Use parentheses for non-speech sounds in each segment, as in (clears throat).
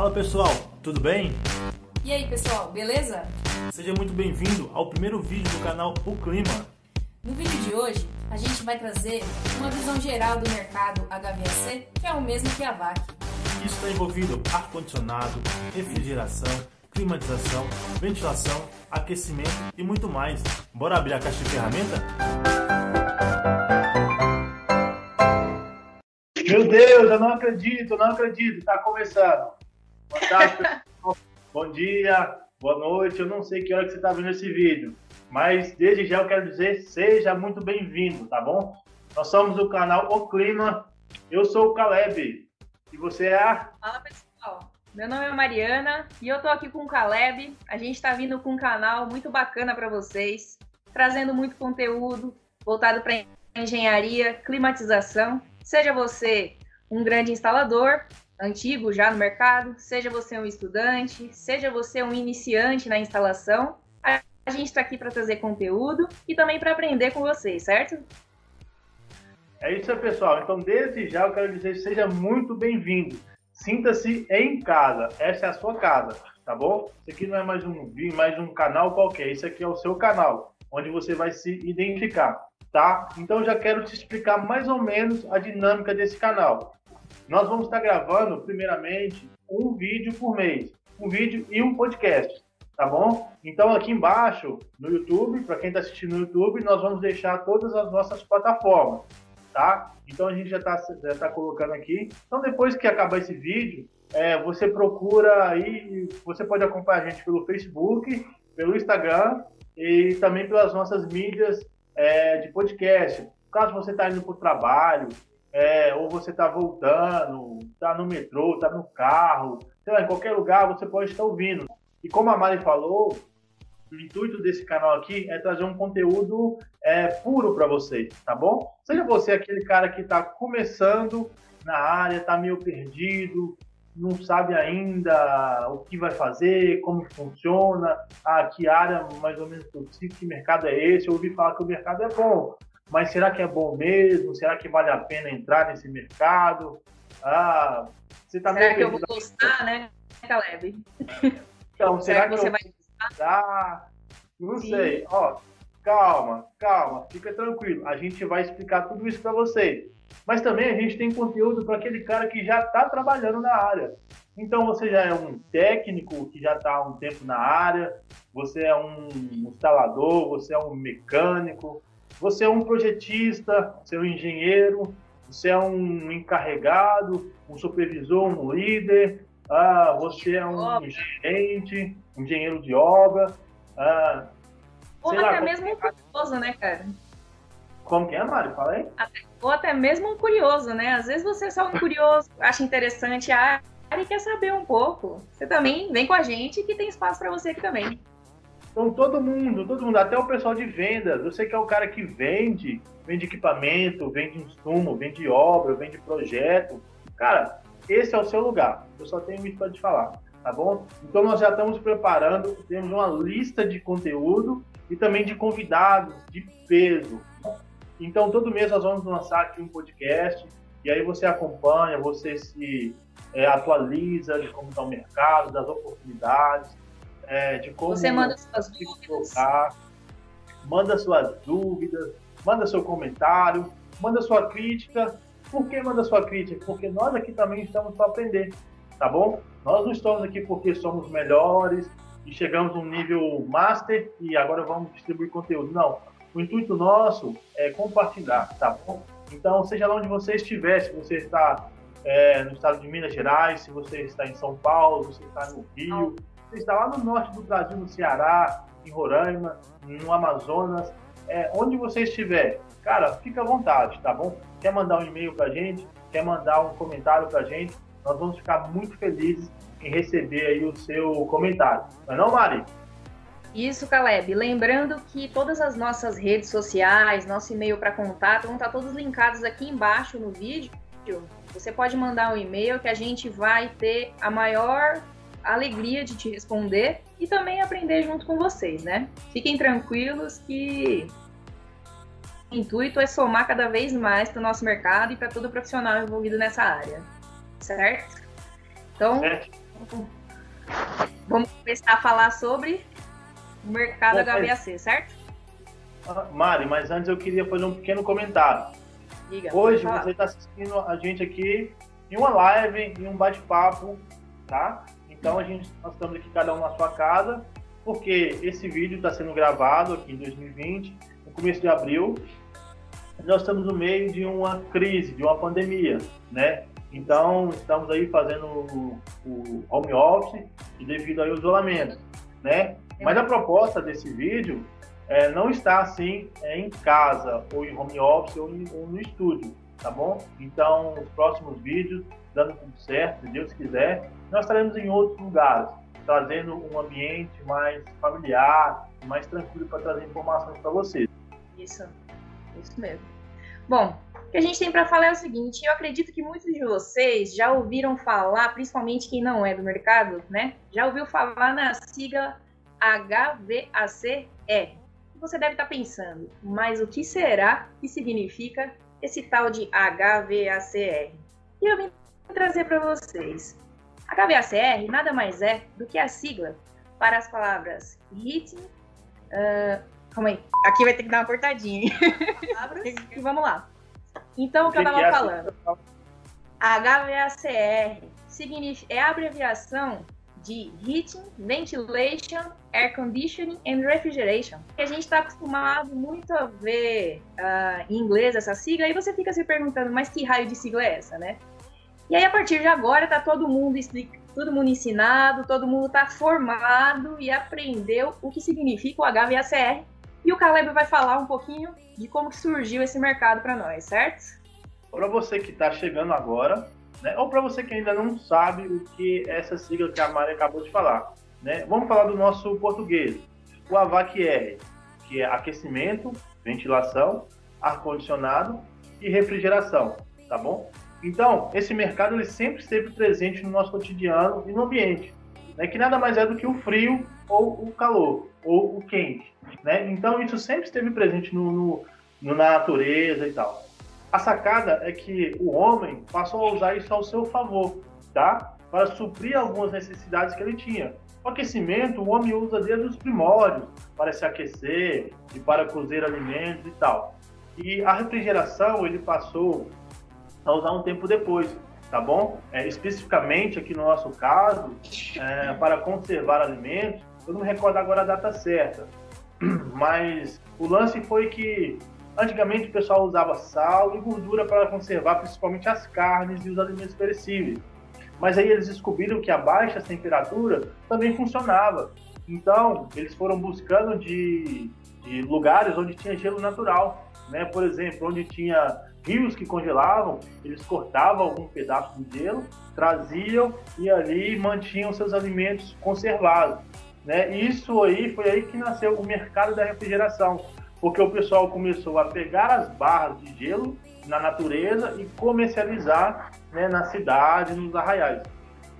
Fala pessoal, tudo bem? E aí pessoal, beleza? Seja muito bem-vindo ao primeiro vídeo do canal O Clima. No vídeo de hoje, a gente vai trazer uma visão geral do mercado HVAC, que é o mesmo que a VAC. Isso está envolvido ar-condicionado, refrigeração, climatização, ventilação, aquecimento e muito mais. Bora abrir a caixa de ferramenta? Meu Deus, eu não acredito, eu não acredito, está começando. Pessoal. Bom dia, boa noite, eu não sei que hora que você está vendo esse vídeo, mas desde já eu quero dizer, seja muito bem-vindo, tá bom? Nós somos o canal O Clima, eu sou o Caleb, e você é a... Fala pessoal, meu nome é Mariana e eu tô aqui com o Caleb. A gente está vindo com um canal muito bacana para vocês, trazendo muito conteúdo voltado para engenharia, climatização. Seja você um grande instalador, antigo já no mercado, seja você um estudante, seja você um iniciante na instalação, a gente está aqui para trazer conteúdo e também para aprender com vocês, certo? É isso aí, pessoal. Então, desde já, eu quero dizer seja muito bem-vindo. Sinta-se em casa. Essa é a sua casa, tá bom? Isso aqui não é mais um vídeo, mais um canal qualquer. Isso aqui é o seu canal, onde você vai se identificar, tá? Então, já quero te explicar mais ou menos a dinâmica desse canal. Nós vamos estar gravando, primeiramente, um vídeo por mês. Um vídeo e um podcast, tá bom? Então, aqui embaixo, no YouTube, para quem está assistindo no YouTube, nós vamos deixar todas as nossas plataformas tá? Então a gente já está já tá colocando aqui. Então depois que acabar esse vídeo, é, você procura aí, você pode acompanhar a gente pelo Facebook, pelo Instagram e também pelas nossas mídias é, de podcast. Caso você está indo para o trabalho, é, ou você está voltando, está no metrô, está no carro, sei lá, em qualquer lugar você pode estar ouvindo. E como a Mari falou, o intuito desse canal aqui é trazer um conteúdo é, puro para vocês, tá bom? Seja você aquele cara que está começando na área, está meio perdido, não sabe ainda o que vai fazer, como funciona, ah, que área mais ou menos eu preciso, que mercado é esse, eu ouvi falar que o mercado é bom, mas será que é bom mesmo? Será que vale a pena entrar nesse mercado? Ah, você perdido. Será que eu vou gostar, né, Caleb? Então, será, será que, que, você vai ah, não Sim. sei. Ó, calma, calma, fica tranquilo. A gente vai explicar tudo isso para vocês. Mas também a gente tem conteúdo para aquele cara que já está trabalhando na área. Então você já é um técnico que já está há um tempo na área, você é um instalador, você é um mecânico, você é um projetista, você é um engenheiro, você é um encarregado, um supervisor, um líder, ah, você é um gerente, um engenheiro de obra. Ah, ou até lá, mesmo um curioso, né, cara? Como que é, Mário? Fala aí. ou até mesmo um curioso, né? Às vezes você é só um curioso, (laughs) acha interessante a área e quer saber um pouco. Você também vem com a gente que tem espaço para você aqui também. Então todo mundo, todo mundo, até o pessoal de vendas, você que é o cara que vende, vende equipamento, vende insumo, vende obra, vende projeto. Cara, esse é o seu lugar. Eu só tenho isso para te falar, tá bom? Então nós já estamos preparando, temos uma lista de conteúdo e também de convidados de peso. Então todo mês nós vamos lançar aqui um podcast e aí você acompanha, você se é, atualiza de como está o mercado, das oportunidades, é, de como você manda suas dúvidas, colocar, manda suas dúvidas, manda seu comentário, manda sua crítica por que manda sua crítica? Porque nós aqui também estamos para aprender, tá bom? Nós não estamos aqui porque somos melhores e chegamos um nível master e agora vamos distribuir conteúdo. Não. O intuito nosso é compartilhar, tá bom? Então, seja lá onde você estiver, se você está é, no estado de Minas Gerais, se você está em São Paulo, se você está no Rio, você está lá no norte do Brasil, no Ceará, em Roraima, no Amazonas, é, onde você estiver, cara, fica à vontade, tá bom? Quer mandar um e-mail pra gente, quer mandar um comentário pra gente, nós vamos ficar muito felizes em receber aí o seu comentário. Não é não, Mari? Isso, Caleb. Lembrando que todas as nossas redes sociais, nosso e-mail para contato, vão estar todos linkados aqui embaixo no vídeo. Você pode mandar um e-mail que a gente vai ter a maior alegria de te responder e também aprender junto com vocês, né? Fiquem tranquilos que o intuito é somar cada vez mais para o nosso mercado e para todo profissional envolvido nessa área, certo? Então, Vamos começar a falar sobre o mercado Bom, HVAC, certo? Ah, Mari, mas antes eu queria fazer um pequeno comentário. Diga, Hoje você está assistindo a gente aqui em uma live, em um bate-papo, tá? Então a gente, nós estamos aqui cada um na sua casa, porque esse vídeo está sendo gravado aqui em 2020, no começo de abril. Nós estamos no meio de uma crise, de uma pandemia, né? Então estamos aí fazendo o, home office devido ao isolamento, né? Mas a proposta desse vídeo é, não está assim é, em casa, ou em home office, ou, em, ou, no estúdio, tá bom? Então, os próximos vídeos, dando tudo certo, se Deus quiser, nós estaremos em outros lugares, trazendo um ambiente mais familiar, mais tranquilo para trazer informações para vocês. Isso, isso mesmo. Bom, o que a gente tem para falar é o seguinte: eu acredito que muitos de vocês já ouviram falar, principalmente quem não é do mercado, né? Já ouviu falar na sigla HVACR, você deve estar pensando, mas o que será que significa esse tal de HVACR? E eu vim trazer para vocês. HVACR nada mais é do que a sigla para as palavras heating. Uh, calma aí, aqui vai ter que dar uma cortadinha. (laughs) e vamos lá. Então, o que eu estava é falando? HVACR significa, é a abreviação de Heating, Ventilation, Air Conditioning and Refrigeration. A gente está acostumado muito a ver uh, em inglês essa sigla, e você fica se perguntando, mas que raio de sigla é essa, né? E aí, a partir de agora, tá todo mundo todo mundo ensinado, todo mundo está formado e aprendeu o que significa o HVACR. E o Caleb vai falar um pouquinho de como surgiu esse mercado para nós, certo? Para você que está chegando agora, né? Ou para você que ainda não sabe o que é essa sigla que a Mari acabou de falar. Né? Vamos falar do nosso português. O AVAC-R, que é aquecimento, ventilação, ar-condicionado e refrigeração, tá bom? Então, esse mercado ele sempre esteve presente no nosso cotidiano e no ambiente, né? que nada mais é do que o frio ou o calor, ou o quente. Né? Então, isso sempre esteve presente no, no, no na natureza e tal. A sacada é que o homem passou a usar isso ao seu favor, tá? Para suprir algumas necessidades que ele tinha. O aquecimento, o homem usa desde os primórdios para se aquecer e para cozer alimentos e tal. E a refrigeração ele passou a usar um tempo depois, tá bom? É, especificamente aqui no nosso caso, é, para conservar alimentos, eu não me recordo agora a data certa, (clears throat) mas o lance foi que Antigamente o pessoal usava sal e gordura para conservar principalmente as carnes e os alimentos perecíveis. Mas aí eles descobriram que a baixa temperatura também funcionava. Então eles foram buscando de, de lugares onde tinha gelo natural. Né? Por exemplo, onde tinha rios que congelavam, eles cortavam algum pedaço de gelo, traziam e ali mantinham seus alimentos conservados. Né? Isso aí foi aí que nasceu o mercado da refrigeração porque o pessoal começou a pegar as barras de gelo na natureza e comercializar né, na cidade, nos arraiais.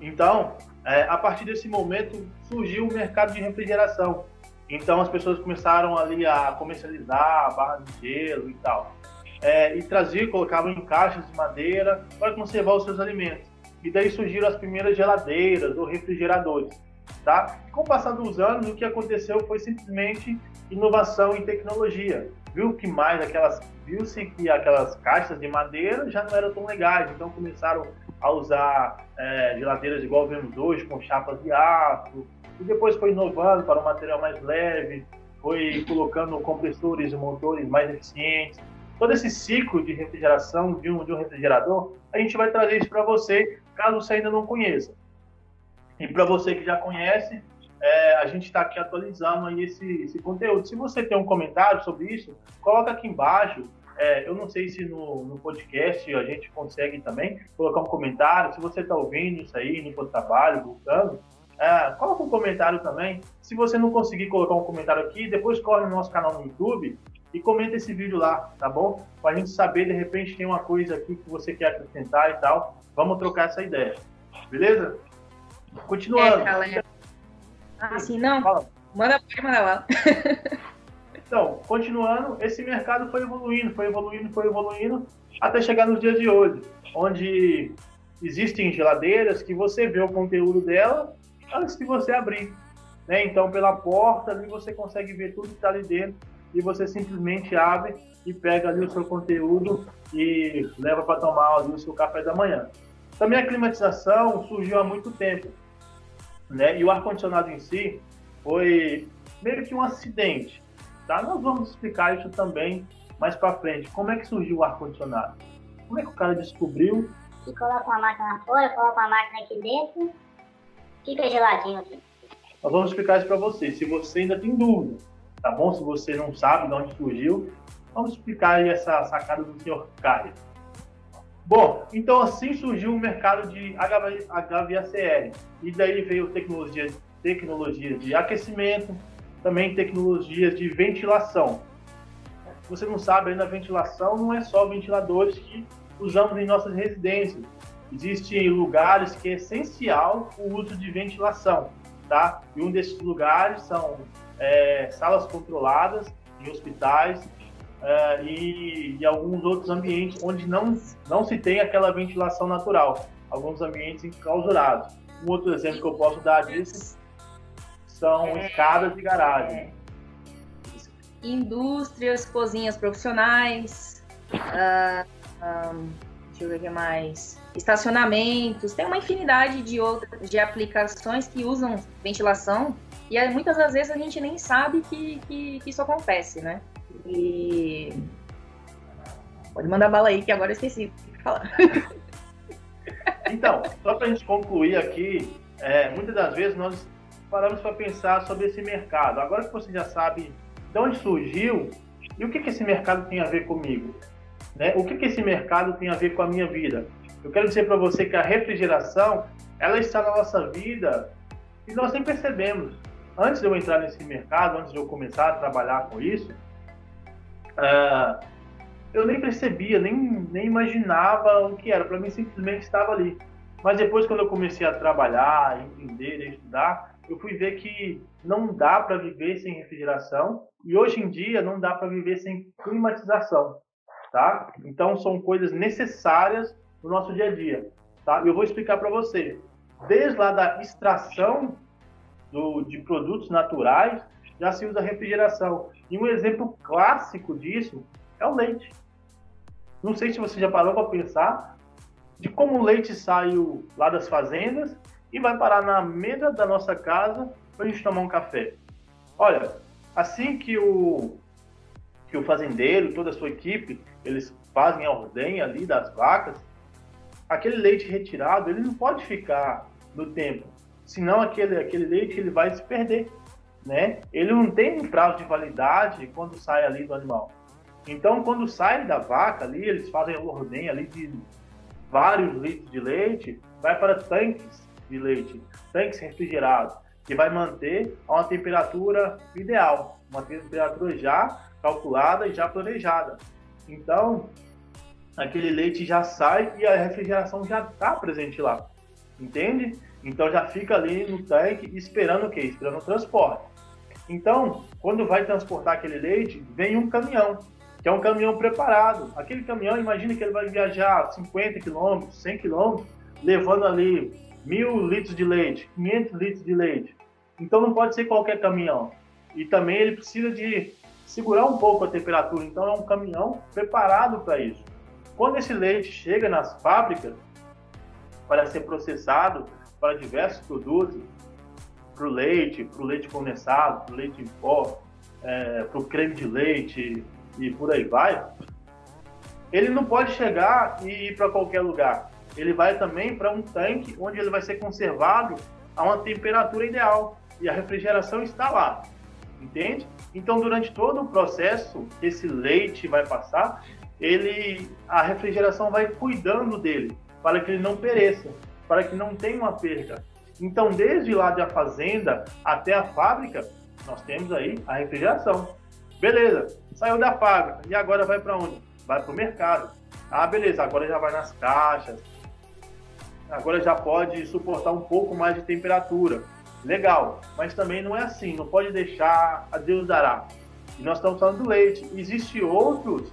Então, é, a partir desse momento surgiu o mercado de refrigeração. Então as pessoas começaram ali a comercializar barras de gelo e tal. É, e traziam, colocavam em caixas de madeira para conservar os seus alimentos. E daí surgiram as primeiras geladeiras ou refrigeradores. Tá? Com o passar dos anos, o que aconteceu foi simplesmente inovação em tecnologia. Viu que mais aquelas viu-se que aquelas caixas de madeira já não eram tão legais, então começaram a usar é, geladeiras igual vemos hoje, com chapas de aço, e depois foi inovando para um material mais leve, foi colocando compressores e motores mais eficientes. Todo esse ciclo de refrigeração de um, de um refrigerador, a gente vai trazer isso para você, caso você ainda não conheça. E para você que já conhece, é, a gente está aqui atualizando aí esse, esse conteúdo. Se você tem um comentário sobre isso, coloca aqui embaixo. É, eu não sei se no, no, podcast a gente consegue também colocar um comentário. Se você está ouvindo isso aí no trabalho, voltando, é, coloca um comentário também. Se você não conseguir colocar um comentário aqui, depois corre no nosso canal no YouTube e comenta esse vídeo lá, tá bom? Para a gente saber, de repente, tem uma coisa aqui que você quer acrescentar e tal. Vamos trocar essa ideia. Beleza? Continuando. É, ah, sim, não? Fala. Manda manda lá. (laughs) então, continuando, esse mercado foi evoluindo, foi evoluindo, foi evoluindo, até chegar nos dias de hoje, onde existem geladeiras que você vê o conteúdo dela antes de você abrir. Né? Então, pela porta ali você consegue ver tudo que está ali dentro e você simplesmente abre e pega ali o seu conteúdo e leva para tomar ali o seu café da manhã. Também a climatização surgiu há muito tempo, né? E o ar condicionado em si foi meio que um acidente, tá? Nós vamos explicar isso também mais para frente. Como é que surgiu o ar condicionado? Como é que o cara descobriu? E coloca uma máquina fora, coloca uma máquina aqui dentro, fica geladinho aqui. Nós vamos explicar isso para você. Se você ainda tem dúvida, tá bom? Se você não sabe de onde surgiu, vamos explicar essa sacada do senhor Caio. Bom, então assim surgiu o mercado de HVACR. E daí veio tecnologia, tecnologia de aquecimento, também tecnologias de ventilação. Você não sabe, ainda a ventilação não é só ventiladores que usamos em nossas residências. Existem lugares que é essencial o uso de ventilação, tá? E um desses lugares são é, salas controladas em hospitais, uh, e, e, alguns outros ambientes onde não, não se tem aquela ventilação natural, alguns ambientes enclausurados. Um outro exemplo que eu posso dar disso são é, escadas de garagem. É. Indústrias, cozinhas profissionais, uh, um, deixa eu ver o que mais. Estacionamentos, tem uma infinidade de outras de aplicações que usam ventilação e muitas das vezes a gente nem sabe que, que, que isso acontece, né? E. Pode mandar bala aí, que agora eu esqueci de falar. (laughs) Então, só para a gente concluir aqui, é, muitas das vezes nós paramos para pensar sobre esse mercado. Agora que você já sabe de onde surgiu e o que, que esse mercado tem a ver comigo, né? o que, que esse mercado tem a ver com a minha vida. Eu quero dizer para você que a refrigeração ela está na nossa vida e nós nem percebemos. Antes de eu entrar nesse mercado, antes de eu começar a trabalhar com isso, uh, eu nem percebia, nem, nem imaginava o que era. Para mim, simplesmente estava ali. Mas depois, quando eu comecei a trabalhar, entender, estudar, eu fui ver que não dá para viver sem refrigeração e hoje em dia não dá para viver sem climatização, tá? Então são coisas necessárias no nosso dia a dia, tá? Eu vou explicar para você. Desde lá da extração do, de produtos naturais já se usa refrigeração. E um exemplo clássico disso é o leite. Não sei se você já parou para pensar de como o leite saiu lá das fazendas e vai parar na mesa da nossa casa para a gente tomar um café. Olha, assim que o que o fazendeiro, toda a sua equipe, eles fazem a ordenha ali das vacas, aquele leite retirado, ele não pode ficar no tempo, senão aquele, aquele leite ele vai se perder né? Ele não tem um prazo de validade quando sai ali do animal. Então, quando sai da vaca ali, eles fazem a ordenha ali de vários litros de leite, vai para tanques de leite, tanques refrigerados, que vai manter a uma temperatura ideal, uma temperatura já calculada e já planejada. Então, aquele leite já sai e a refrigeração já está presente lá, entende? Então já fica ali no tanque esperando o quê? Esperando o transporte. Então, quando vai transportar aquele leite, vem um caminhão, que é um caminhão preparado. Aquele caminhão, imagina que ele vai viajar 50 quilômetros, 100 quilômetros, levando ali mil litros de leite, 500 litros de leite. Então não pode ser qualquer caminhão. E também ele precisa de segurar um pouco a temperatura. Então é um caminhão preparado para isso. Quando esse leite chega nas fábricas para ser processado para diversos produtos, para o leite, para o leite condensado, para o leite em pó, é, para o creme de leite e por aí vai, ele não pode chegar e ir para qualquer lugar. Ele vai também para um tanque onde ele vai ser conservado a uma temperatura ideal e a refrigeração está lá, entende? Então, durante todo o processo que esse leite vai passar, ele, a refrigeração vai cuidando dele para que ele não pereça, para que não tenha uma perda. Então, desde lá da fazenda até a fábrica, nós temos aí a refrigeração. Beleza, saiu da fábrica e agora vai para onde? Vai para o mercado. Ah, beleza, agora já vai nas caixas. Agora já pode suportar um pouco mais de temperatura. Legal, mas também não é assim, não pode deixar a Deus dará. E nós estamos falando do leite. Existem outros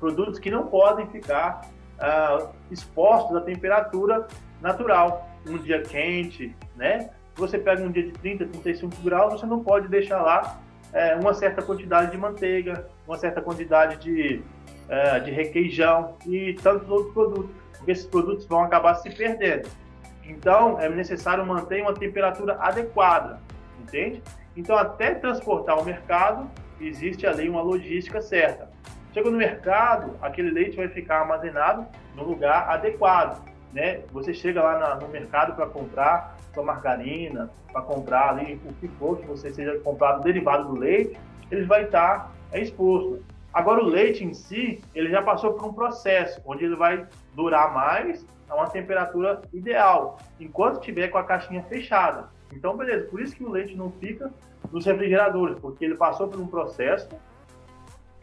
produtos que não podem ficar ah, expostos à temperatura natural. Um dia quente, né? Você pega um dia de 30, 35 graus, você não pode deixar lá é, uma certa quantidade de manteiga, uma certa quantidade de, é, de requeijão e tantos outros produtos, porque esses produtos vão acabar se perdendo. Então, é necessário manter uma temperatura adequada, entende? Então, até transportar ao mercado, existe ali uma logística certa. Chega no mercado, aquele leite vai ficar armazenado no lugar adequado, né? Você chega lá na, no mercado para comprar sua margarina, para comprar ali o que for que você seja comprado derivado do leite, ele vai estar é, exposto. Agora o leite em si, ele já passou por um processo onde ele vai durar mais a uma temperatura ideal, enquanto tiver com a caixinha fechada. Então, beleza, por isso que o leite não fica nos refrigeradores, porque ele passou por um processo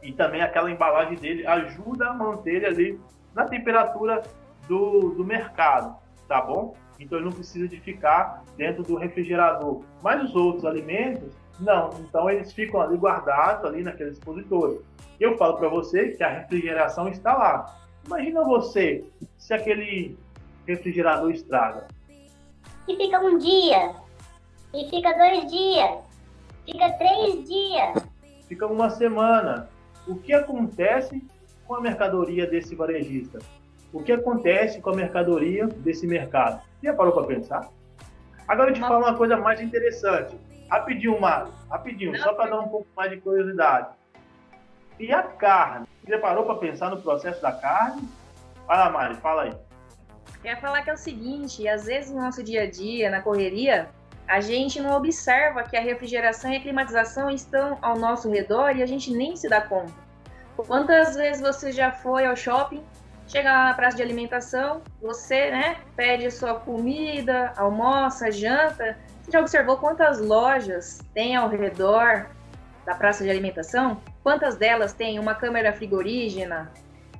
e também aquela embalagem dele ajuda a manter ele ali na temperatura do, do mercado, tá bom? Então ele não precisa de ficar dentro do refrigerador. Mas os outros alimentos, não. Então eles ficam ali guardados ali naquele expositor. Eu falo para você que a refrigeração está lá. Imagina você se aquele refrigerador estraga. E fica um dia, e fica dois dias, fica três dias. Fica uma semana. O que acontece com a mercadoria desse varejista? O que acontece com a mercadoria desse mercado? Já parou para pensar? Agora eu te falo uma coisa mais interessante. Rapidinho, Mário. Rapidinho, Não, só para dar um pouco mais de curiosidade. E a carne? Você parou para pensar no processo da carne? Fala, Mari, fala aí. Eu ia falar que é o seguinte, às vezes no nosso dia a dia, na correria, a gente não observa que a refrigeração e a climatização estão ao nosso redor e a gente nem se dá conta. Quantas vezes você já foi ao shopping, chega lá na praça de alimentação, você né, pede sua comida, almoça, janta. Você já observou quantas lojas tem ao redor da praça de alimentação? Quantas delas têm uma câmera frigorígena,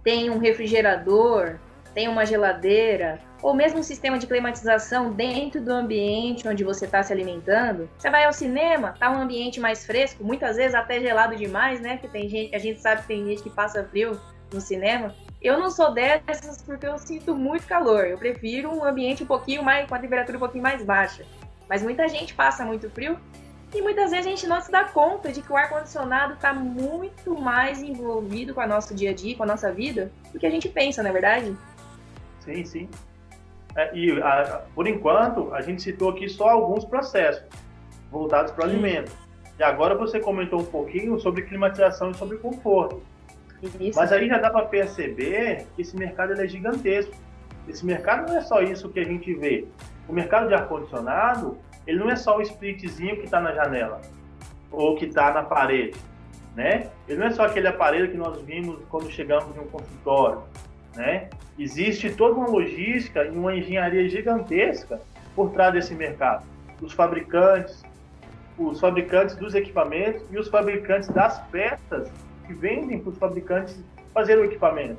tem um refrigerador, tem uma geladeira, ou mesmo um sistema de climatização dentro do ambiente onde você está se alimentando. Você vai ao cinema, tá um ambiente mais fresco, muitas vezes até gelado demais, né? Que tem gente, a gente sabe que tem gente que passa frio no cinema. Eu não sou dessas porque eu sinto muito calor. Eu prefiro um ambiente um pouquinho mais com a temperatura um pouquinho mais baixa. Mas muita gente passa muito frio e muitas vezes a gente não se dá conta de que o ar-condicionado está muito mais envolvido com o nosso dia a dia, com a nossa vida, do que a gente pensa, não é verdade? Sim, sim. É, e a, por enquanto, a gente citou aqui só alguns processos voltados para o alimento. E agora você comentou um pouquinho sobre climatização e sobre conforto. Isso. Mas aí já dá para perceber que esse mercado é gigantesco. Esse mercado não é só isso que a gente vê. O mercado de ar-condicionado, ele não é só o splitzinho que está na janela ou que está na parede, né? Ele não é só aquele aparelho que nós vimos quando chegamos em um consultório, né? Existe toda uma logística e uma engenharia gigantesca por trás desse mercado. Os fabricantes, os fabricantes dos equipamentos e os fabricantes das peças que vendem para os fabricantes fazer o equipamento.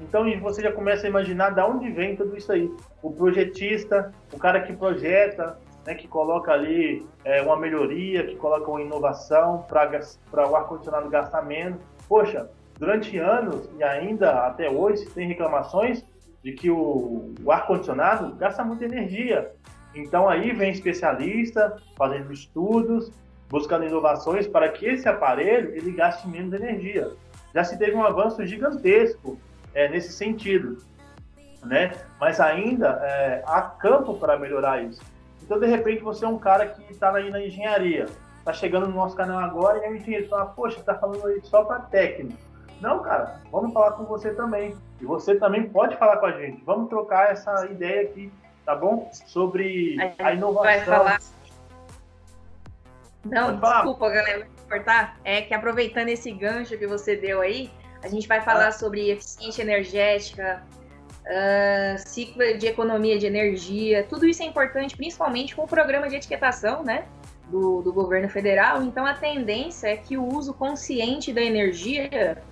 Então você já começa a imaginar de onde vem tudo isso aí. O projetista, o cara que projeta, né, que coloca ali é, uma melhoria, que coloca uma inovação para o ar-condicionado gastar menos. Poxa, durante anos e ainda até hoje tem reclamações de que o, o ar-condicionado gasta muita energia. Então aí vem especialista fazendo estudos, buscando inovações para que esse aparelho ele gaste menos energia. Já se teve um avanço gigantesco é, nesse sentido, né? Mas ainda é, há campo para melhorar isso. Então, de repente, você é um cara que está aí na engenharia, está chegando no nosso canal agora e a engenheiro fala, poxa, está falando aí só para técnico. Não, cara, vamos falar com você também. E você também pode falar com a gente. Vamos trocar essa ideia aqui, tá bom? Sobre a, a inovação. Vai falar. Não, desculpa, galera, cortar. É que aproveitando esse gancho que você deu aí, a gente vai falar ah. sobre eficiência energética, uh, ciclo de economia de energia. Tudo isso é importante, principalmente com o programa de etiquetação, né? Do, do governo federal. Então, a tendência é que o uso consciente da energia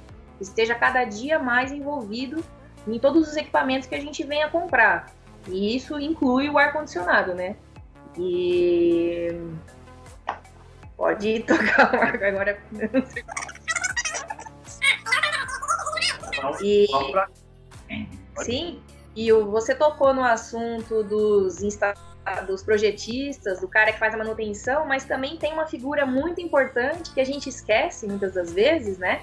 esteja cada dia mais envolvido em todos os equipamentos que a gente venha comprar. E isso inclui o ar-condicionado, né? E. Pode tocar o marco agora. E... Sim, e você tocou no assunto dos, dos projetistas, do cara que faz a manutenção, mas também tem uma figura muito importante que a gente esquece muitas das vezes, né?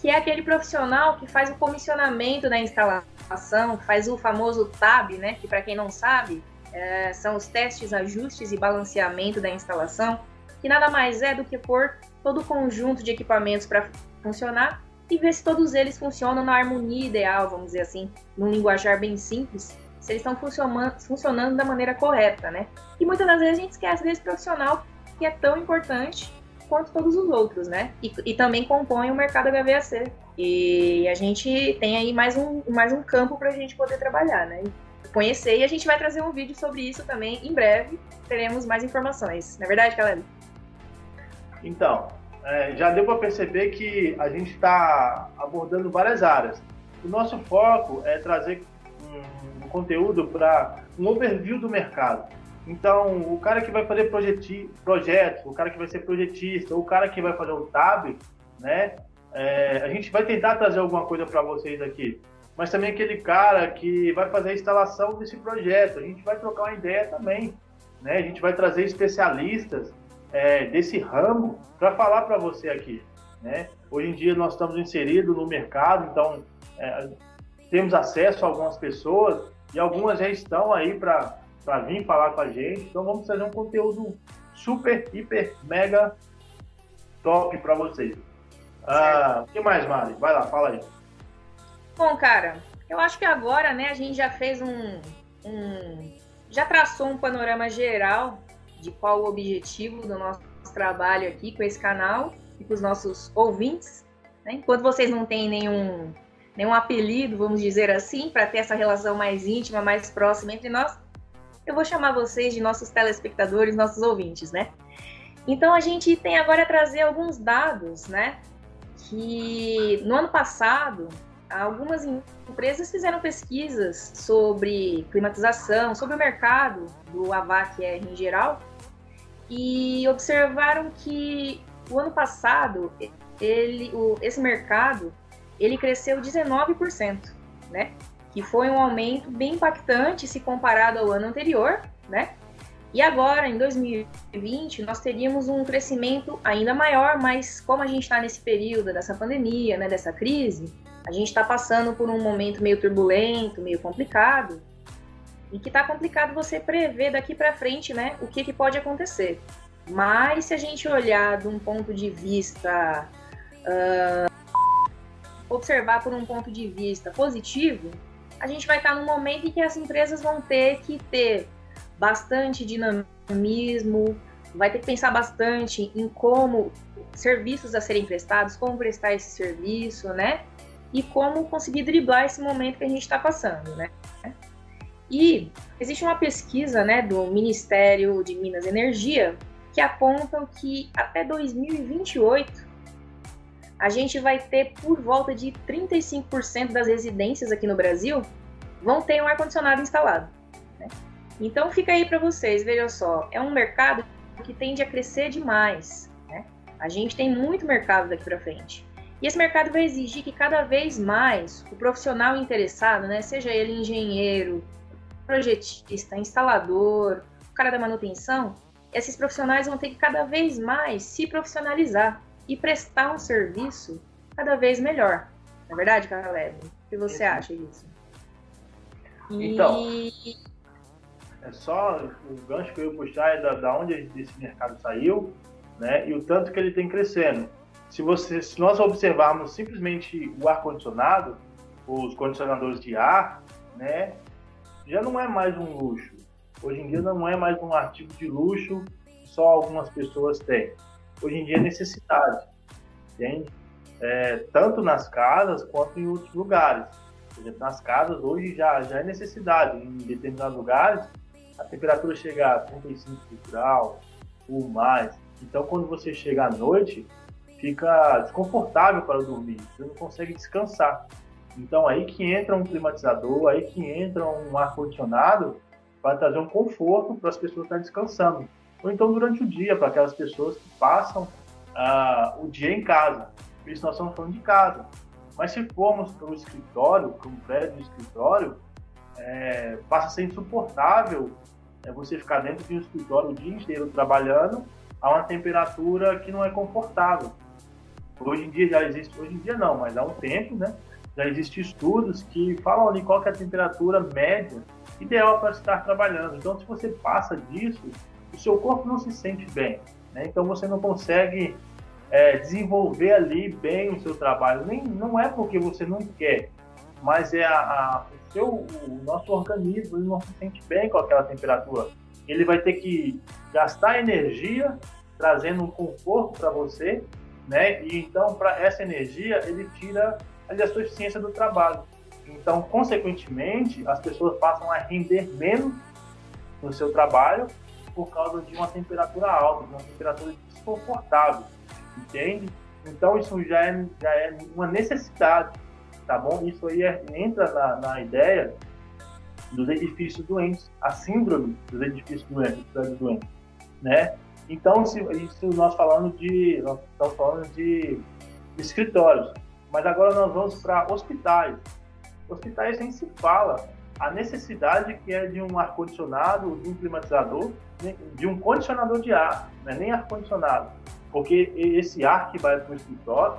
Que é aquele profissional que faz o comissionamento da instalação, faz o famoso TAB, né? Que para quem não sabe, é, são os testes, ajustes e balanceamento da instalação, que nada mais é do que pôr todo o conjunto de equipamentos para funcionar e ver se todos eles funcionam na harmonia ideal, vamos dizer assim, num linguajar bem simples, se eles estão funcionando, funcionando da maneira correta, né? E muitas das vezes a gente esquece desse profissional que é tão importante quanto todos os outros, né? E, e também compõe o mercado HVAC. E a gente tem aí mais um, mais um campo para a gente poder trabalhar, né? Conhecer e a gente vai trazer um vídeo sobre isso também em breve. Teremos mais informações. Não é verdade, Caleb? Então, é, já deu para perceber que a gente está abordando várias áreas. O nosso foco é trazer um, conteúdo para um overview do mercado. Então, o cara que vai fazer projetos, o cara que vai ser projetista, o cara que vai fazer o TAB, né? É, a gente vai tentar trazer alguma coisa para vocês aqui. Mas também aquele cara que vai fazer a instalação desse projeto. A gente vai trocar uma ideia também. Né? A gente vai trazer especialistas é, desse ramo para falar para você aqui. Né? Hoje em dia nós estamos inseridos no mercado, então é, temos acesso a algumas pessoas e algumas já estão aí para vir falar com a gente. Então vamos fazer um conteúdo super, hiper, mega top para vocês. Ah, o que mais, Mari? Vai lá, fala aí. Bom, cara, eu acho que agora, né, a gente já fez um, um já traçou um panorama geral de qual o objetivo do nosso trabalho aqui com esse canal e com os nossos ouvintes. Né? Enquanto vocês não têm nenhum, nenhum apelido, vamos dizer assim, para ter essa relação mais íntima, mais próxima entre nós, eu vou chamar vocês de nossos telespectadores, nossos ouvintes, né? Então a gente tem agora a trazer alguns dados, né? Que no ano passado algumas empresas fizeram pesquisas sobre climatização, sobre o mercado do AVAC em geral, e observaram que o ano passado ele, o, esse mercado ele cresceu 19%, né? Que foi um aumento bem impactante se comparado ao ano anterior, né? E agora, em 2020, nós teríamos um crescimento ainda maior, mas como a gente está nesse período dessa pandemia, né, dessa crise, a gente está passando por um momento meio turbulento, meio complicado, e que está complicado você prever daqui para frente, né, o que, que pode acontecer. Mas se a gente olhar de um ponto de vista, uh, observar por um ponto de vista positivo, a gente vai estar num momento em que as empresas vão ter que ter bastante dinamismo, vai ter que pensar bastante em como serviços a serem prestados, como prestar esse serviço, né? E como conseguir driblar esse momento que a gente está passando, né? E existe uma pesquisa né, do Ministério de Minas e Energia que apontam que até 2028 a gente vai ter por volta de 35% das residências aqui no Brasil vão ter um ar-condicionado instalado. Né? Então fica aí para vocês, vejam só, é um mercado que tende a crescer demais. Né? A gente tem muito mercado daqui para frente. E esse mercado vai exigir que cada vez mais o profissional interessado, né, seja ele engenheiro, projetista, instalador, o cara da manutenção, esses profissionais vão ter que cada vez mais se profissionalizar e prestar um serviço cada vez melhor. Não é verdade, Caleb? O que você acha disso? Então, é só o gancho que eu ia puxar é da, da onde esse mercado saiu, né? E o tanto que ele tem crescendo. Se, você, se nós observarmos simplesmente o ar condicionado, os condicionadores de ar, né? Já não é mais um luxo. Hoje em dia não é mais um artigo de luxo que só algumas pessoas têm. Hoje em dia é necessidade, entende? É, tanto nas casas quanto em outros lugares. Por exemplo, nas casas hoje já, já é necessidade. Em determinados lugares a temperatura chega a 35 graus ou mais. Então quando você chega à noite fica desconfortável para dormir, você não consegue descansar. Então aí que entra um climatizador, aí que entra um ar-condicionado para trazer um conforto para as pessoas estarem descansando. Ou então durante o dia, para aquelas pessoas que passam uh, o dia em casa. Por isso nós estamos falando de casa. Mas se formos para o escritório, para um prédio de escritório, é, passa a ser insuportável é, você ficar dentro de um escritório o dia inteiro trabalhando a uma temperatura que não é confortável. Hoje em dia já existe, hoje em dia não, mas há um tempo, né? Já existem estudos que falam ali qual é a temperatura média ideal para estar trabalhando. Então, se você passa disso, o seu corpo não se sente bem. Né? Então, você não consegue é, desenvolver ali bem o seu trabalho. Nem, não é porque você não quer, mas é a, a, o, seu, o nosso organismo ele não se sente bem com aquela temperatura. Ele vai ter que gastar energia trazendo um conforto para você, né? E então para essa energia ele tira a sua eficiência do trabalho. Então, consequentemente, as pessoas passam a render menos no seu trabalho por causa de uma temperatura alta, de uma temperatura desconfortável, entende? Então, isso já é, já é uma necessidade, tá bom? Isso aí é, entra na, na ideia dos edifícios doentes, a síndrome dos edifícios doentes, doentes né? Então, se, isso nós falando de, nós estamos falando de escritórios, mas agora nós vamos para hospitais. Hospitais nem se fala a necessidade que é de um ar-condicionado, de um climatizador, né, de um condicionador de ar, né? nem ar-condicionado. Porque esse ar que vai para o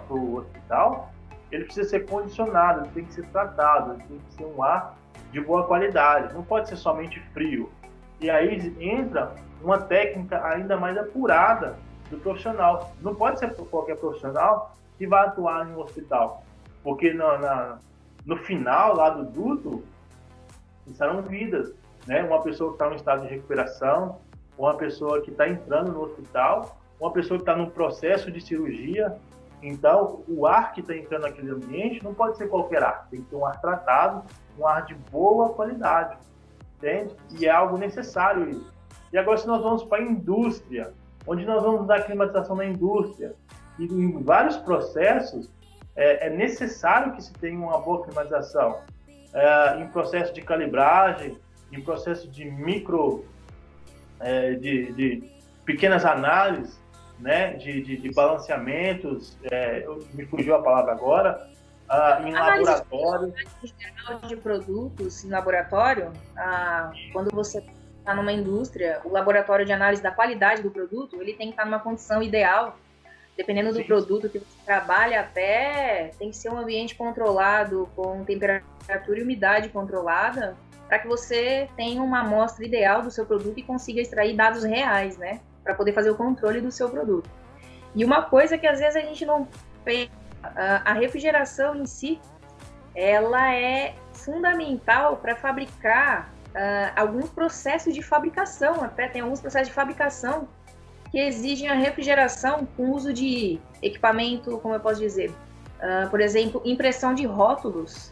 para o hospital, ele precisa ser condicionado, ele tem que ser tratado, ele tem que ser um ar de boa qualidade, não pode ser somente frio. E aí entra uma técnica ainda mais apurada do profissional. Não pode ser qualquer profissional que vai atuar em um hospital, porque na, na no final lá do duto serão vidas, né? Uma pessoa que está em estado de recuperação, uma pessoa que está entrando no hospital, uma pessoa que está no processo de cirurgia. Então, o ar que está entrando naquele ambiente não pode ser qualquer ar, tem que ter um ar tratado, um ar de boa qualidade, entende? E é algo necessário isso. E agora, se nós vamos para a indústria, onde nós vamos dar climatização na indústria, e em vários processos, é, é necessário que se tenha uma boa climatização. É, em processo de calibragem, em processo de micro, é, de, de, pequenas análises, né, de, de, de balanceamentos, é, me fugiu a palavra agora, ah, em Análise laboratório. De produtos em laboratório, ah, quando você está numa indústria, o laboratório de análise da qualidade do produto, ele tem que estar numa condição ideal Dependendo do Sim. produto que você trabalha, até tem que ser um ambiente controlado, com temperatura e umidade controlada, para que você tenha uma amostra ideal do seu produto e consiga extrair dados reais, né? Para poder fazer o controle do seu produto. E uma coisa que às vezes a gente não pensa, a refrigeração em si, ela é fundamental para fabricar uh, alguns processos de fabricação, até tem alguns processos de fabricação que exigem a refrigeração com uso de equipamento, como eu posso dizer, uh, por exemplo, impressão de rótulos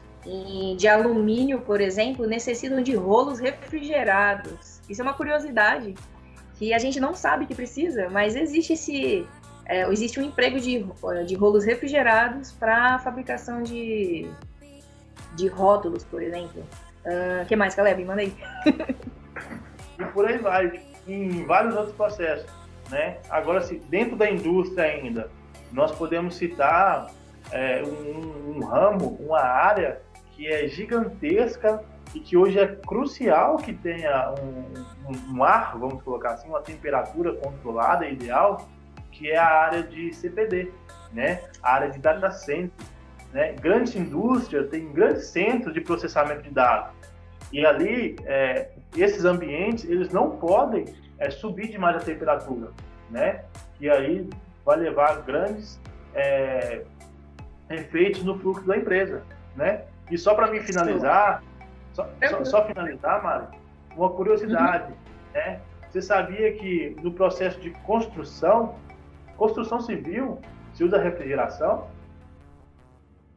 de alumínio, por exemplo, necessitam de rolos refrigerados. Isso é uma curiosidade que a gente não sabe que precisa, mas existe esse é, existe um emprego de, de rolos refrigerados para fabricação de, de rótulos, por exemplo. O uh, que mais, Caleb? Manda aí. e por aí vai, em vários outros processos. Né? Agora, se dentro da indústria ainda, nós podemos citar é, um, um, ramo, uma área que é gigantesca e que hoje é crucial que tenha um, um, um ar, vamos colocar assim, uma temperatura controlada, ideal, que é a área de CPD, né? a área de data center. Né? Grandes indústrias têm grandes centros de processamento de dados. E ali, é, esses ambientes, eles não podem é subir demais a temperatura, né? E aí vai levar grandes é, efeitos no fluxo da empresa, né? E só para me finalizar, só, só, só, finalizar, Mari, uma curiosidade, uhum. né? Você sabia que no processo de construção, construção civil, se usa refrigeração?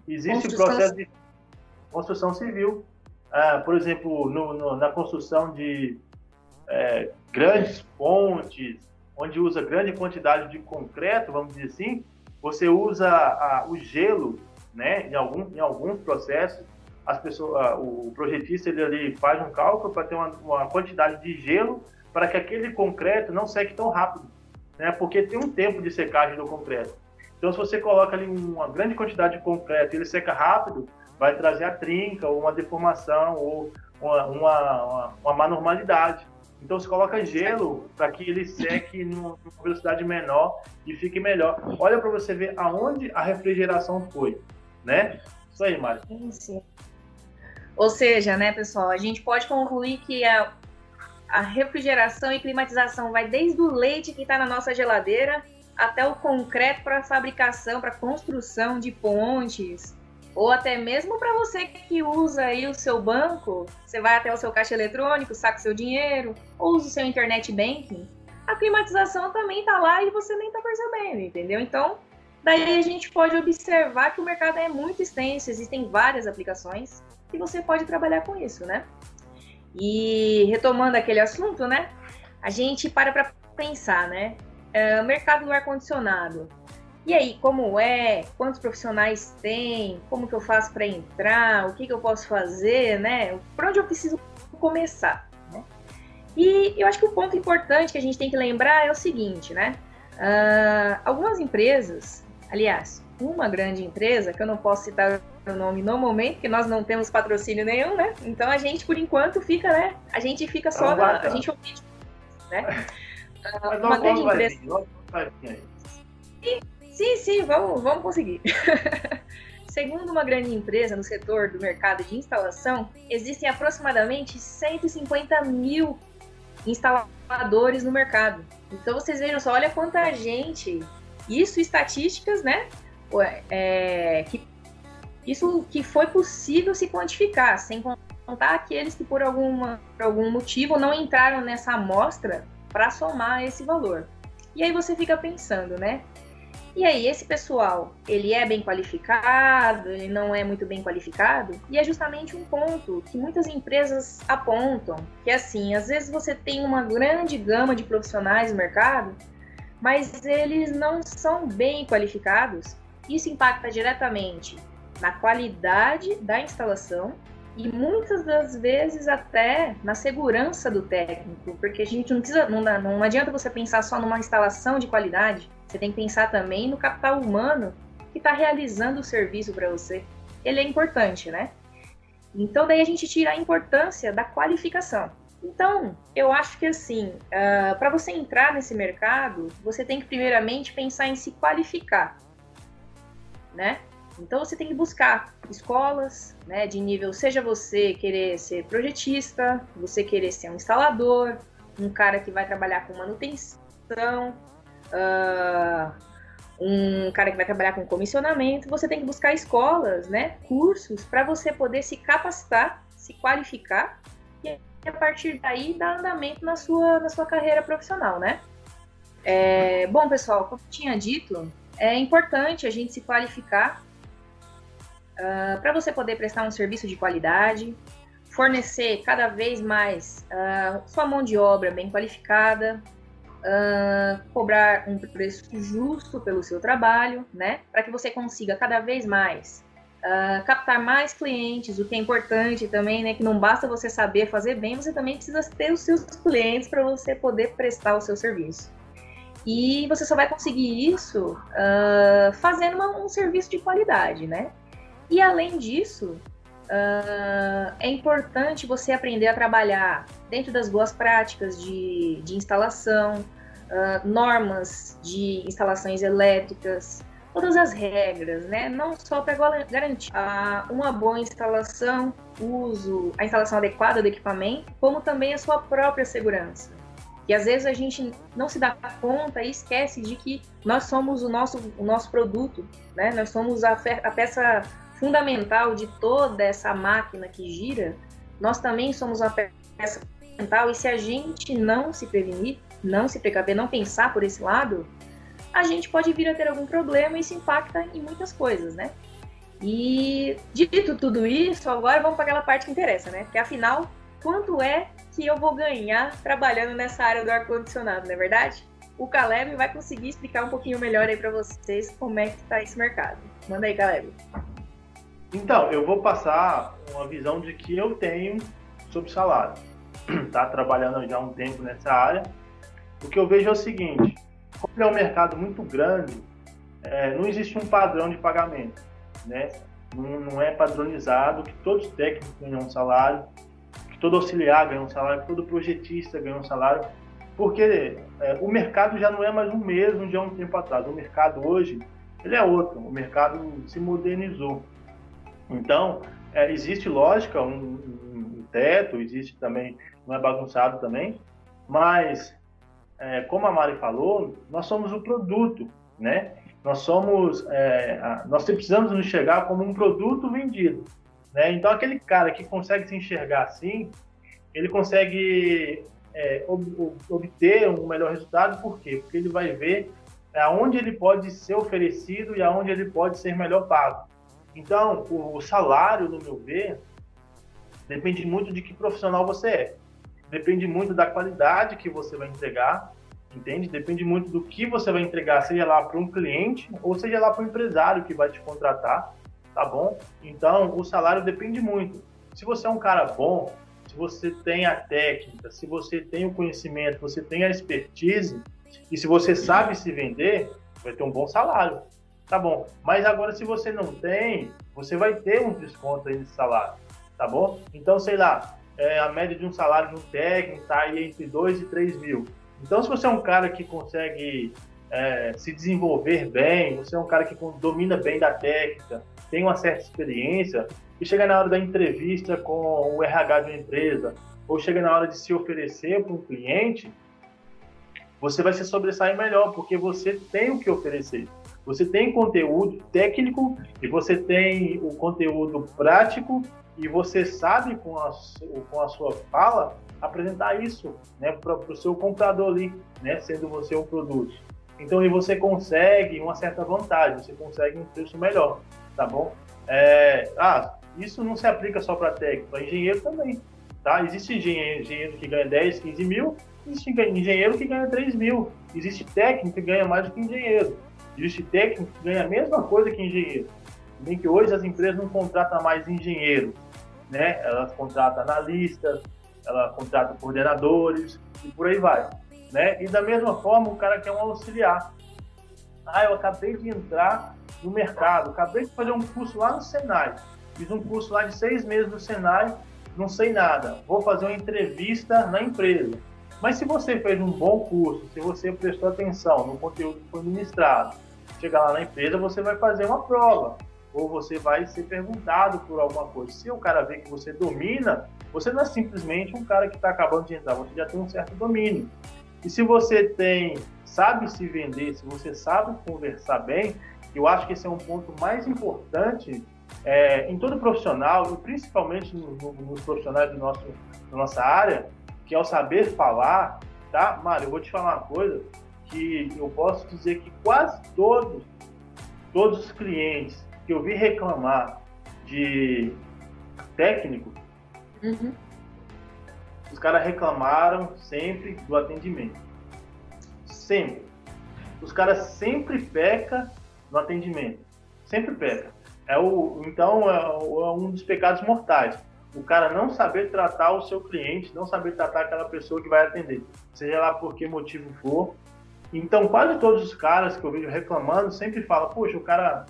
Existe o processo de construção civil. Ah, por exemplo, no, no, na construção de é, grandes pontes, onde usa grande quantidade de concreto, vamos dizer assim, você usa a, o gelo, né? Em, algum, em alguns processos, as pessoas, o projetista ele ali faz um cálculo para ter uma, uma quantidade de gelo para que aquele concreto não seque tão rápido, né? Porque tem um tempo de secagem do concreto. Então, se você coloca ali uma grande quantidade de concreto ele seca rápido, vai trazer a trinca, ou uma deformação, ou uma, uma, uma, uma má normalidade. Então você coloca gelo para que ele seque numa velocidade menor e fique melhor. Olha para você ver aonde a refrigeração foi, né? Isso aí, Mari. Ou seja, né, pessoal, a gente pode concluir que a, a refrigeração e climatização vai desde o leite que está na nossa geladeira até o concreto para fabricação, para construção de pontes, ou até mesmo para você que usa aí o seu banco, você vai até o seu caixa eletrônico, saca o seu dinheiro, ou usa o seu internet banking, a climatização também está lá e você nem está percebendo, entendeu? Então, daí a gente pode observar que o mercado é muito extenso, existem várias aplicações e você pode trabalhar com isso, né? E retomando aquele assunto, né? A gente para para pensar, né? É, mercado do ar-condicionado e aí, como é? Quantos profissionais tem? Como que eu faço para entrar? O que, que eu posso fazer, né? Por onde eu preciso começar? Né? E eu acho que o ponto importante que a gente tem que lembrar é o seguinte, né? Uh, algumas empresas, aliás, uma grande empresa, que eu não posso citar o nome no momento, porque nós não temos patrocínio nenhum, né? Então a gente, por enquanto, fica, né? A gente fica só na, a gente (laughs) né? Uh, uma grande empresa. Sim, sim, vamos, vamos conseguir. (laughs) Segundo uma grande empresa no setor do mercado de instalação, existem aproximadamente 150 mil instaladores no mercado. Então vocês vejam só, olha quanta gente. Isso estatísticas, né? É, que, isso que foi possível se quantificar, sem contar aqueles que por, alguma, por algum motivo não entraram nessa amostra para somar esse valor. E aí você fica pensando, né? E aí, esse pessoal, ele é bem qualificado, ele não é muito bem qualificado? E é justamente um ponto que muitas empresas apontam, que é assim, às vezes você tem uma grande gama de profissionais no mercado, mas eles não são bem qualificados. Isso impacta diretamente na qualidade da instalação e muitas das vezes até na segurança do técnico, porque a gente não precisa, não, não adianta você pensar só numa instalação de qualidade, você tem que pensar também no capital humano que está realizando o serviço para você. Ele é importante, né? Então daí a gente tira a importância da qualificação. Então, eu acho que assim, uh, ah, para você entrar nesse mercado, você tem que primeiramente pensar em se qualificar, né? Então você tem que buscar escolas, né, de nível, seja você querer ser projetista, você querer ser um instalador, um cara que vai trabalhar com manutenção, uh, um cara que vai trabalhar com comissionamento, você tem que buscar escolas, né, cursos para você poder se capacitar, se qualificar e a partir daí dar andamento na sua, na sua carreira profissional, né? É, bom, pessoal, como eu tinha dito, é importante a gente se qualificar uh, ah, para você poder prestar um serviço de qualidade, fornecer cada vez mais uh, sua mão de obra bem qualificada, uh, cobrar um preço justo pelo seu trabalho, né? Para que você consiga cada vez mais uh, captar mais clientes, o que é importante também, né? Que não basta você saber fazer bem, você também precisa ter os seus clientes para você poder prestar o seu serviço. E você só vai conseguir isso uh, fazendo uma, um serviço de qualidade, né? E além disso, Uh, é importante você aprender a trabalhar dentro das boas práticas de, de instalação, uh, normas de instalações elétricas, todas as regras, né? Não só para garantir uma boa instalação, uso, a instalação adequada do equipamento, como também a sua própria segurança. E às vezes a gente não se dá conta e esquece de que nós somos o nosso, o nosso produto, né? Nós somos a, a peça fundamental de toda essa máquina que gira, nós também somos uma peça fundamental e se a gente não se prevenir, não se precaver, não pensar por esse lado, a gente pode vir a ter algum problema e isso impacta em muitas coisas, né? E dito tudo isso, agora vamos para aquela parte que interessa, né? Que afinal, quanto é que eu vou ganhar trabalhando nessa área do ar-condicionado, não é verdade? O Caleb vai conseguir explicar um pouquinho melhor aí para vocês como é que está esse mercado. Manda aí, Caleb. Então, eu vou passar uma visão de que eu tenho sobre salário. (clears throat) Tá trabalhando já há um tempo nessa área. O que eu vejo é o seguinte: como é um mercado muito grande, é, não existe um padrão de pagamento, né? Não, não, é padronizado que todos os técnicos ganham um salário, que todo auxiliar ganha um salário, que todo projetista ganha um salário, porque é, o mercado já não é mais o mesmo de há um tempo atrás. O mercado hoje ele é outro, o mercado se modernizou. Então, é, existe lógica, um, um, teto, existe também, não é bagunçado também, mas, é, como a Mari falou, nós somos o produto, né? Nós somos, é, nós precisamos nos enxergar como um produto vendido, né? Então, aquele cara que consegue se enxergar assim, ele consegue é, ob, obter um melhor resultado, por quê? Porque ele vai ver aonde ele pode ser oferecido e aonde ele pode ser melhor pago. Então, o, o salário, no meu ver, depende muito de que profissional você é. Depende muito da qualidade que você vai entregar, entende? Depende muito do que você vai entregar, seja lá para um cliente ou seja lá para um empresário que vai te contratar, tá bom? Então, o salário depende muito. Se você é um cara bom, se você tem a técnica, se você tem o conhecimento, você tem a expertise, e se você sabe se vender, vai ter um bom salário. Tá bom. Mas agora, se você não tem, você vai ter um desconto aí nesse salário. Tá bom? Então, sei lá, é, a média de um salário um técnico está aí entre 2 e 3 mil. Então, se você é um cara que consegue é, se desenvolver bem, você é um cara que domina bem da técnica, tem uma certa experiência, e chega na hora da entrevista com o RH de uma empresa, ou chega na hora de se oferecer para um cliente, você vai se sobressair melhor, porque você tem o que oferecer. Você tem conteúdo técnico e você tem o conteúdo prático e você sabe com a, com a sua fala apresentar isso né, para o seu comprador ali, né, sendo você um produto. Então, e você consegue uma certa vantagem, você consegue um preço melhor, tá bom? É, ah, isso não se aplica só para técnico, para engenheiro também, tá? Existe engenheiro, engenheiro que ganha 10, 15 mil, Existe engenheiro que ganha 3 mil. Existe técnico que ganha mais do que engenheiro. Existe técnico ganha a mesma coisa que engenheiro. Bem que hoje as empresas não contratam mais engenheiro. Né? Elas contratam analistas, ela contrata coordenadores e por aí vai. Né? E da mesma forma, o cara quer um auxiliar. Ah, eu acabei de entrar no mercado, acabei de fazer um curso lá no Senai. Fiz um curso lá de seis meses no Senai, não sei nada. Vou fazer uma entrevista na empresa mas se você fez um bom curso, se você prestou atenção no conteúdo que foi ministrado, chegar lá na empresa, você vai fazer uma prova. Ou você vai ser perguntado por alguma coisa. Se o cara vê que você domina, você não é simplesmente um cara que está acabando de entrar, você já tem um certo domínio. E se você tem, sabe se vender, se você sabe conversar bem, eu acho que esse é um ponto mais importante é, em todo profissional, e principalmente no, no, nos profissionais do nosso, da nossa área, que é o saber falar, tá? Mário, eu vou te falar uma coisa que eu posso dizer que quase todos, todos os clientes que eu vi reclamar de técnico, uhum. os caras reclamaram sempre do atendimento. Sempre. Os caras sempre peca no atendimento. Sempre peca. É o, então é, é um dos pecados mortais o cara não saber tratar o seu cliente, não saber tratar aquela pessoa que vai atender, seja lá por que motivo for. Então, quase todos os caras que eu vejo reclamando sempre falam: Poxa, o cara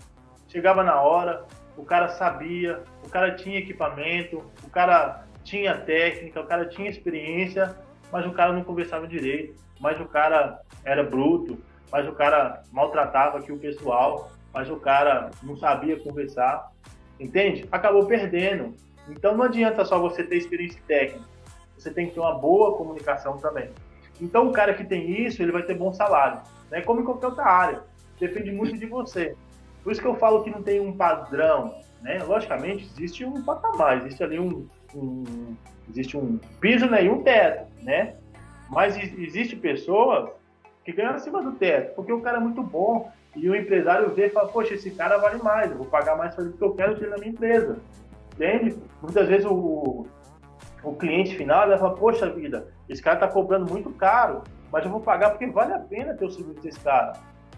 chegava na hora, o cara sabia, o cara tinha equipamento, o cara tinha técnica, o cara tinha experiência, mas o cara não conversava direito, mas o cara era bruto, mas o cara maltratava aqui o pessoal, mas o cara não sabia conversar, entende? Acabou perdendo. Então não adianta só você ter experiência técnica, você tem que ter uma boa comunicação também. Então o cara que tem isso, ele vai ter bom salário, né? como em qualquer outra área. Depende muito de você. Por isso que eu falo que não tem um padrão, né? Logicamente existe um patamar, existe ali um, um existe um piso né? e um teto, né? Mas existe pessoas que ganham acima do teto, porque o cara é muito bom e o empresário vê e fala, poxa, esse cara vale mais, eu vou pagar mais para ele porque eu quero ter na minha empresa. Entende? Muitas vezes o, o cliente final vai falar, poxa vida, esse cara está cobrando muito caro, mas eu vou pagar porque vale a pena ter o serviço desse cara.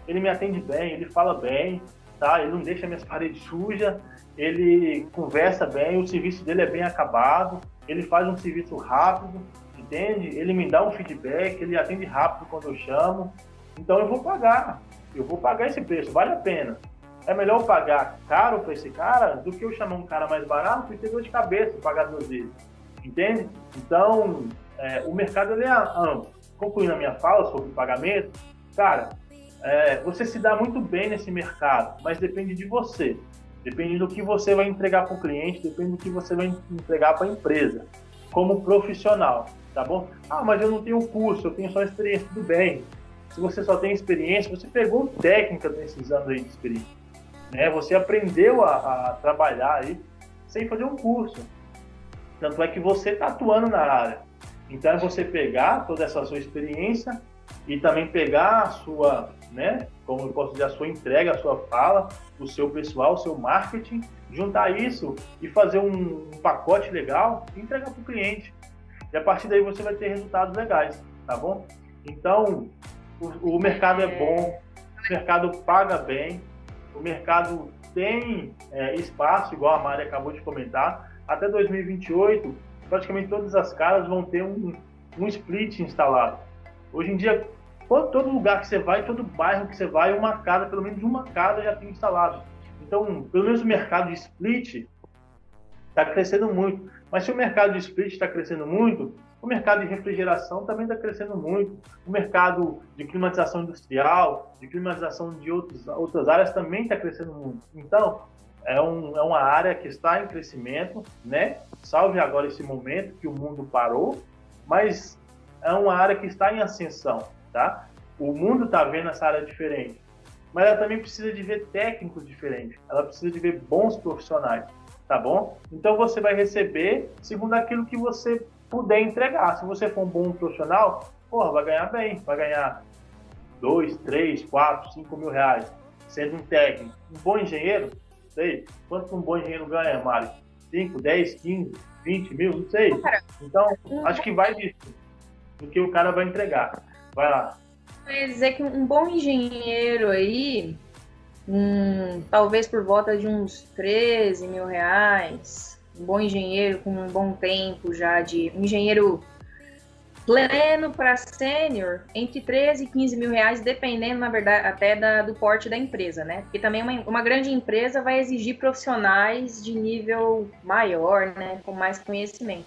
Ele me atende bem, ele fala bem, tá? Ele não deixa minhas paredes sujas, ele conversa bem, o serviço dele é bem acabado, ele faz um serviço rápido, entende? Ele me dá um feedback, ele atende rápido quando eu chamo. Então eu vou pagar. eu vou pagar esse preço, vale a pena. É melhor eu pagar caro para esse cara do que eu chamar um cara mais barato e ter dor de cabeça, pagar duas vezes. Entende? Então, é, o mercado ele é amplo. Concluindo a minha fala sobre pagamento, cara, é, você se dá muito bem nesse mercado, mas depende de você. Depende do que você vai entregar para o cliente, depende do que você vai entregar para a empresa, como profissional, tá bom? Ah, mas eu não tenho curso, eu tenho só experiência, tudo bem. Se você só tem experiência, você pegou técnica nesses anos aí de experiência. Né? Você aprendeu a, a trabalhar aí sem fazer um curso. Tanto é que você está atuando na área. Então é você pegar toda essa sua experiência e também pegar a sua, né, como eu posso dizer, a sua entrega, a sua fala, o seu pessoal, o seu marketing, juntar isso e fazer um, um pacote legal e entregar para o cliente. E a partir daí você vai ter resultados legais, tá bom? Então, o, o mercado é bom, o mercado paga bem, o mercado tem é, espaço, igual a Mari acabou de comentar. Até 2028, praticamente todas as casas vão ter um, um split instalado. Hoje em dia, todo lugar que você vai, todo bairro que você vai, uma casa, pelo menos uma casa já tem instalado. Então, pelo menos o mercado de split está crescendo muito. Mas se o mercado de split está crescendo muito, o mercado de refrigeração também está crescendo muito. O mercado de climatização industrial, de climatização de outros, outras áreas também está crescendo muito. Então, é, um, é uma área que está em crescimento, né? Salve agora esse momento que o mundo parou, mas é uma área que está em ascensão, tá? O mundo está vendo essa área diferente, mas ela também precisa de ver técnicos diferentes. Ela precisa de ver bons profissionais, tá bom? Então você vai receber segundo aquilo que você puder entregar. Se você for um bom profissional, porra, vai ganhar bem, vai ganhar 2, 3, 4, 5 mil reais. Sendo um técnico, um bom engenheiro, sei. Quanto um bom engenheiro ganha, Mário? 5, 10, 15, 20 mil, não sei. Então, acho que vai disso, do que o cara vai entregar. Vai lá. Quer dizer que um bom engenheiro aí, hum, talvez por volta de uns 13 mil reais, um bom engenheiro com um bom tempo já de um engenheiro pleno para sênior, entre 13 e 15 mil reais, dependendo, na verdade, até da, do porte da empresa, né? Porque também uma, uma grande empresa vai exigir profissionais de nível maior, né? Com mais conhecimento.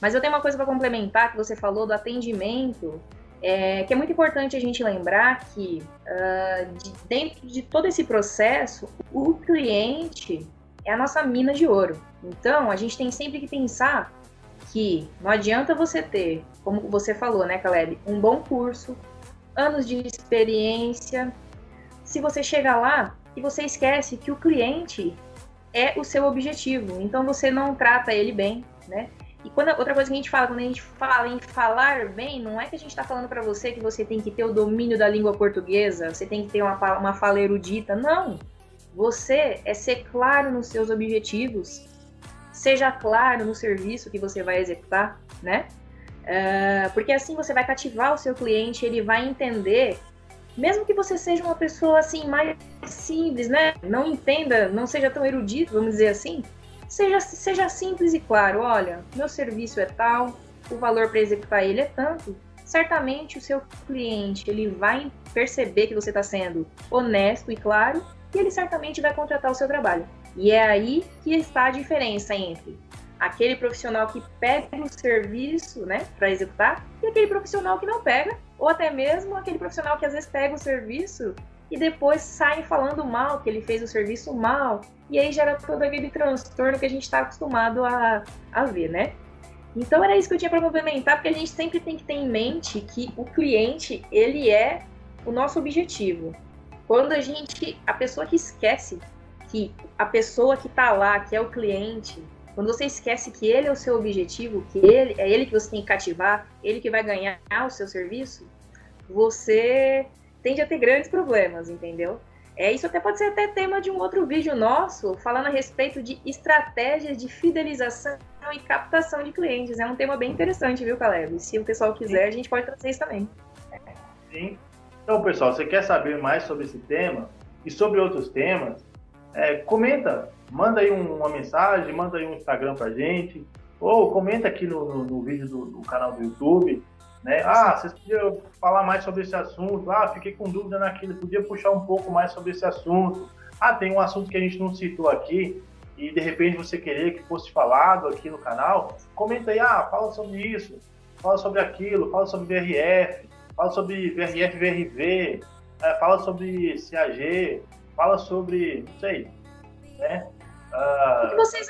Mas eu tenho uma coisa para complementar que você falou do atendimento, é, que é muito importante a gente lembrar que uh, de, dentro de todo esse processo, o cliente é a nossa mina de ouro. Então, a gente tem sempre que pensar que não adianta você ter, como você falou, né, Caleb, um bom curso, anos de experiência, se você chegar lá e você esquece que o cliente é o seu objetivo, então você não trata ele bem, né? E quando, outra coisa que a gente fala, quando a gente fala em falar bem, não é que a gente está falando para você que você tem que ter o domínio da língua portuguesa, você tem que ter uma, uma fala erudita. Não! Você é ser claro nos seus objetivos, seja claro no serviço que você vai executar, né? Uh, porque assim você vai cativar o seu cliente, ele vai entender, mesmo que você seja uma pessoa assim mais simples, né? Não entenda, não seja tão erudito, vamos dizer assim. Seja, seja simples e claro, olha, meu serviço é tal, o valor para executar ele é tanto. Certamente o seu cliente ele vai perceber que você está sendo honesto e claro e ele certamente vai contratar o seu trabalho. E é aí que está a diferença entre aquele profissional que pega o serviço, né, para executar, e aquele profissional que não pega, ou até mesmo aquele profissional que às vezes pega o serviço e depois sai falando mal, que ele fez o serviço mal, e aí gera todo aquele transtorno que a gente está acostumado a, a ver, né? Então era isso que eu tinha para complementar, porque a gente sempre tem que ter em mente que o cliente, ele é o nosso objetivo. Quando a gente, a pessoa que esquece que a pessoa que está lá, que é o cliente, quando você esquece que ele é o seu objetivo, que ele é ele que você tem que cativar, ele que vai ganhar o seu serviço, você tende a ter grandes problemas, entendeu? É, isso até pode ser até tema de um outro vídeo nosso, falando a respeito de estratégias de fidelização e captação de clientes. É um tema bem interessante, viu, Caleb? Se o pessoal quiser, a gente pode trazer isso também. Sim, então, pessoal, você quer saber mais sobre esse tema e sobre outros temas? É, comenta, manda aí uma mensagem, manda aí um Instagram pra gente, ou comenta aqui no, no, no vídeo do, do, canal do YouTube. Né? Ah, vocês podiam falar mais sobre esse assunto. Ah, fiquei com dúvida naquilo. Podia puxar um pouco mais sobre esse assunto. Ah, tem um assunto que a gente não citou aqui e de repente você querer que fosse falado aqui no canal. Comenta aí, ah, fala sobre isso, fala sobre aquilo, fala sobre VRF, fala sobre VRF, VRV, é, fala sobre CAG, fala sobre, não sei, né? Uh... O que vocês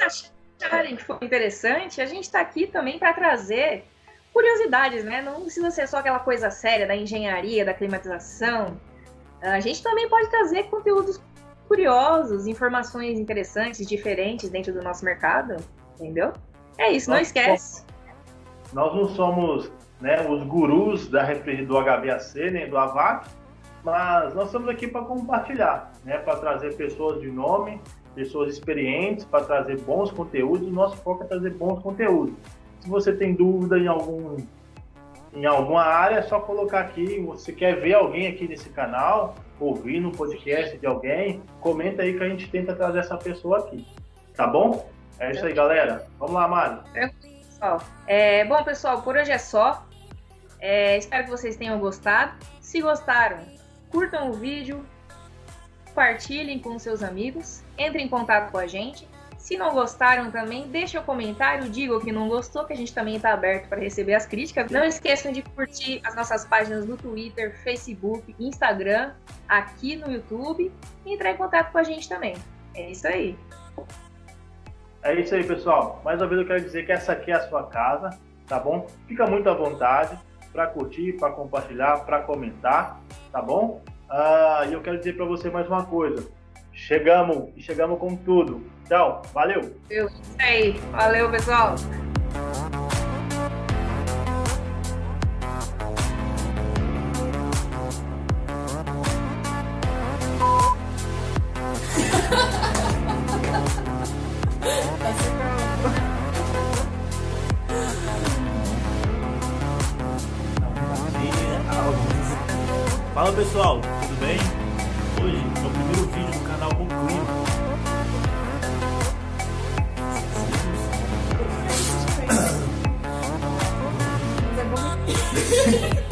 acharem que foi interessante, a gente está aqui também para trazer curiosidades, né? Não precisa ser só aquela coisa séria da engenharia, da climatização. A gente também pode trazer conteúdos curiosos, informações interessantes, diferentes dentro do nosso mercado, entendeu? É isso, nós não esquece. Nós não somos né, os gurus da, do HVAC nem do AVAC, mas nós estamos aqui para compartilhar, né, para trazer pessoas de nome, pessoas experientes, para trazer bons conteúdos. O nosso foco é trazer bons conteúdos. Se você tem dúvida em algum em alguma área, é só colocar aqui. Você quer ver alguém aqui nesse canal, ouvir no podcast de alguém, comenta aí que a gente tenta trazer essa pessoa aqui. Tá bom? É isso aí, galera. Vamos lá, Mari. É, bom, pessoal, por hoje é só. É, espero que vocês tenham gostado. Se gostaram, curtam o vídeo, compartilhem com seus amigos, entrem em contato com a gente. Se não gostaram também, deixe o um comentário, diga o que não gostou, que a gente também está aberto para receber as críticas. Não esqueçam de curtir as nossas páginas no Twitter, Facebook, Instagram, aqui no YouTube e entrar em contato com a gente também. É isso aí. É isso aí, pessoal. Mais uma vez eu quero dizer que essa aqui é a sua casa, tá bom? Fica muito à vontade para curtir, para compartilhar, para comentar, tá bom? Ah, e eu quero dizer para você mais uma coisa. Chegamos e chegamos com tudo. Tchau, valeu. Isso aí, valeu pessoal. Fala pessoal, tudo bem? Hoje é o primeiro vídeo do canal Bom Clima. É (laughs)